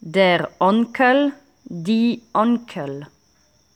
Der Onkel, die Onkel.